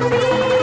be.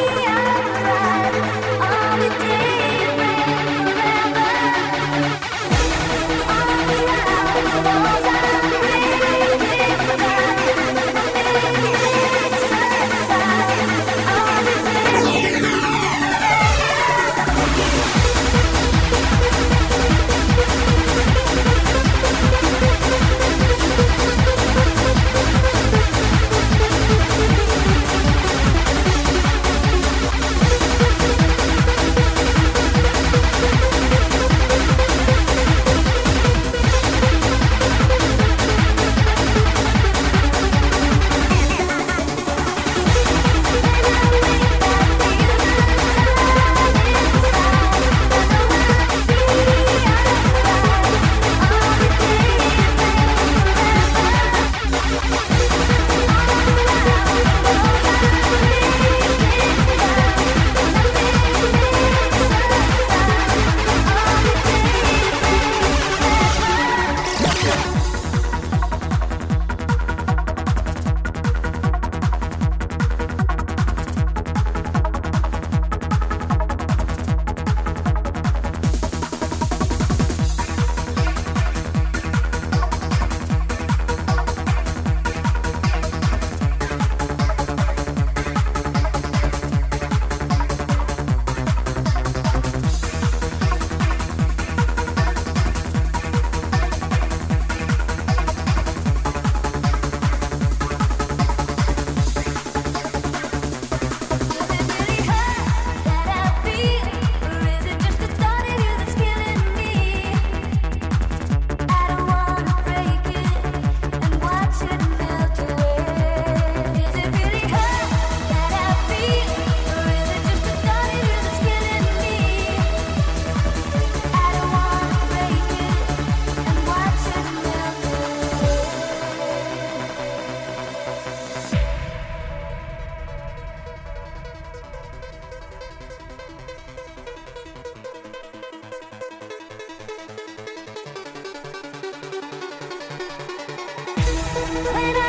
when I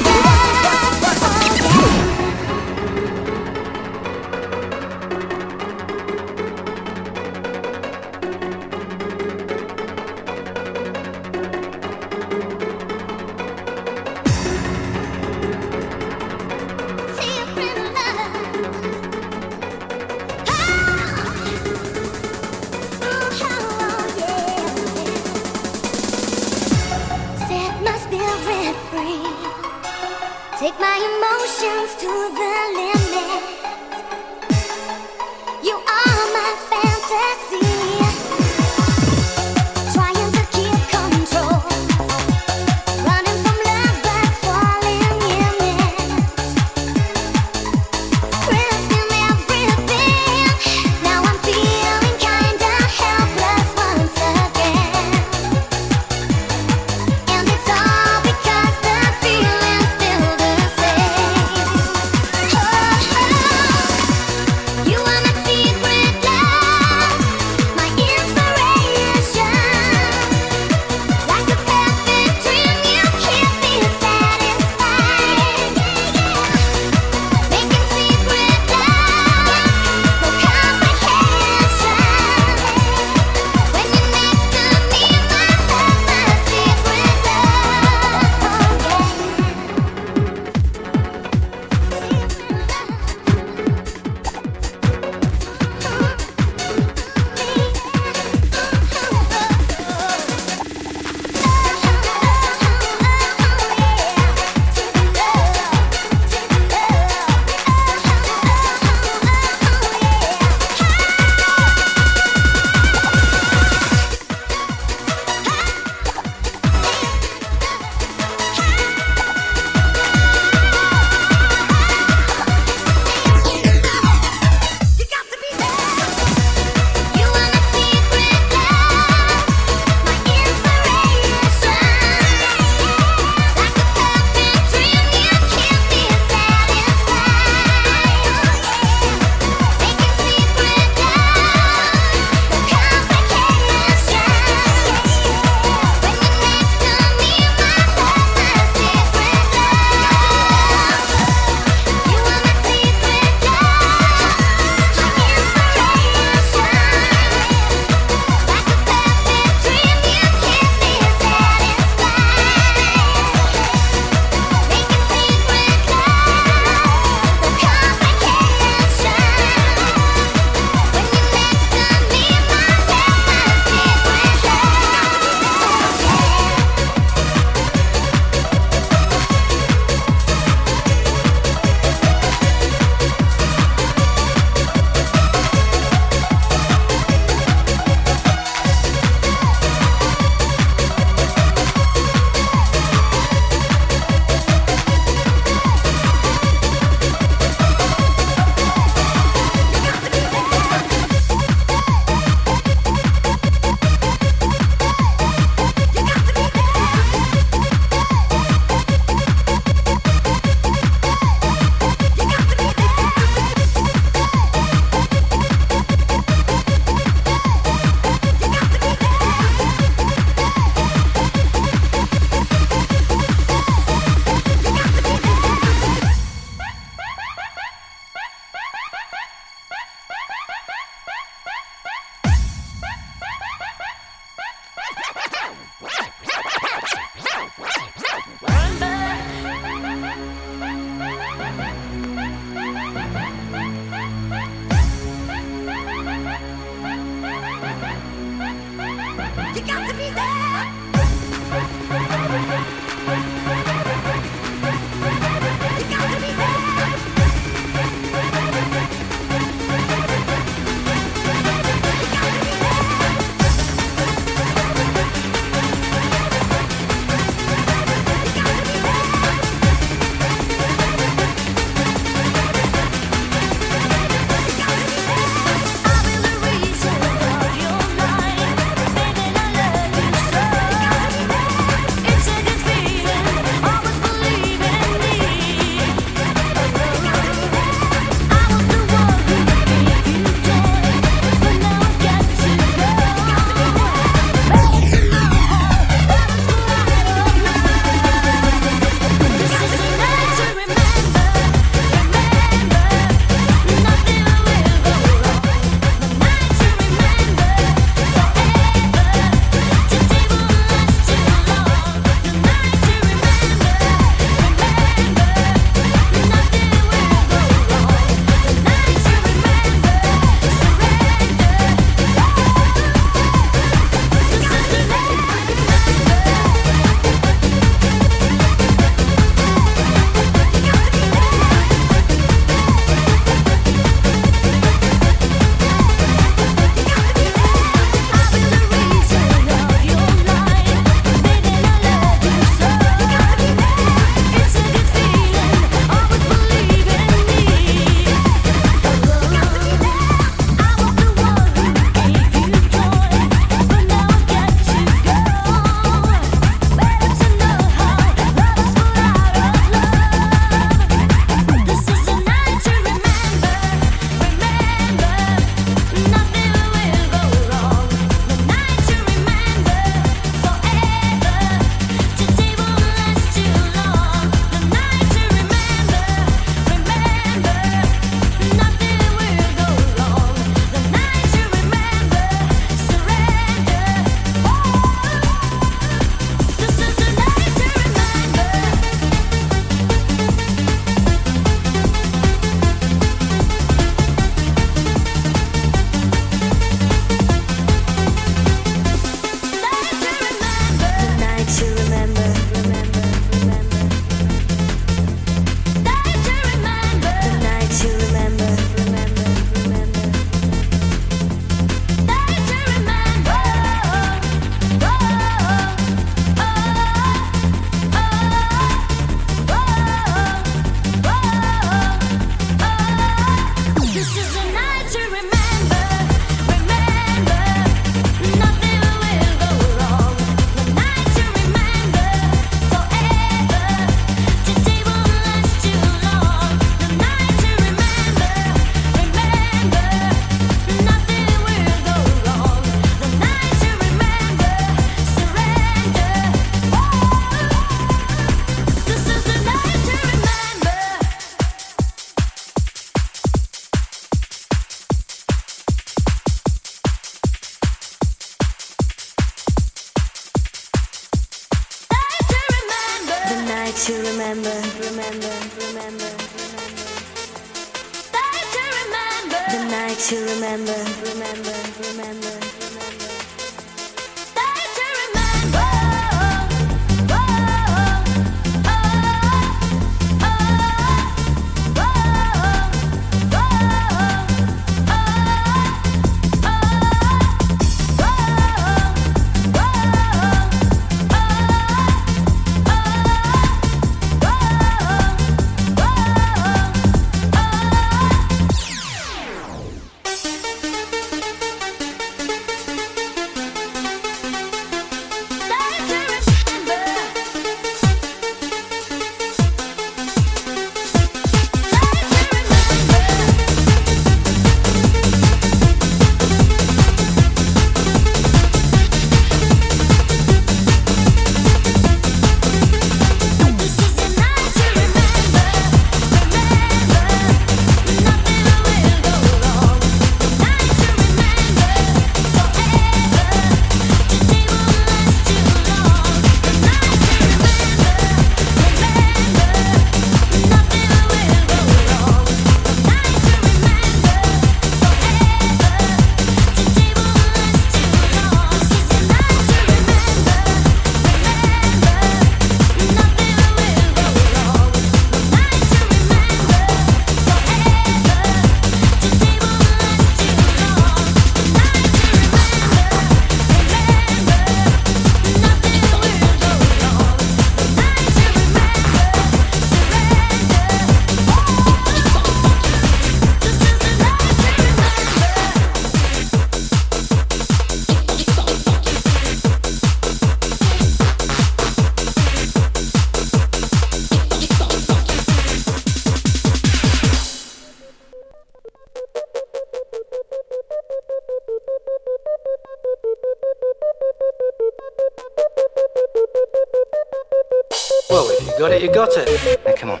got it. Now come on,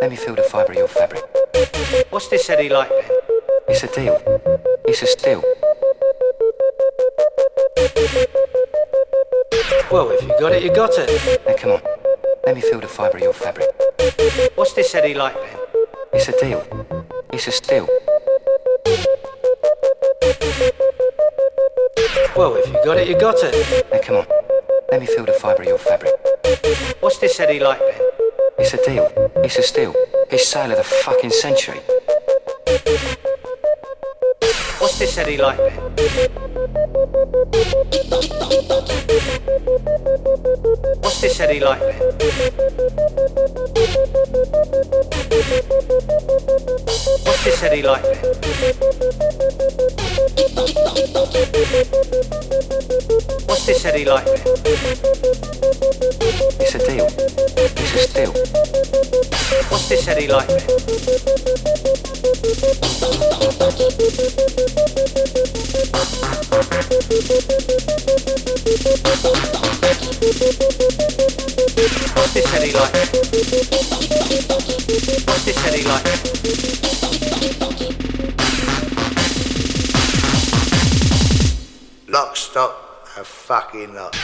let me feel the fibre of your fabric. What's this Eddie like then? It's a deal. It's a steal. Well, if you got it, you got it. Now come on, let me feel the fibre of your fabric. What's this Eddie like then? It's a deal. It's a steal. Well, if you got it, you got it. Now come on, let me feel the fibre of your fabric. What's this Eddie like then? It's a deal. It's a steal. It's sale of the fucking century. What's this Eddie like then? What's this Eddie like then? What's this Eddie like then? What's this Eddie like then? It's a deal. Eddie like? Lock, stock, and fucking lock.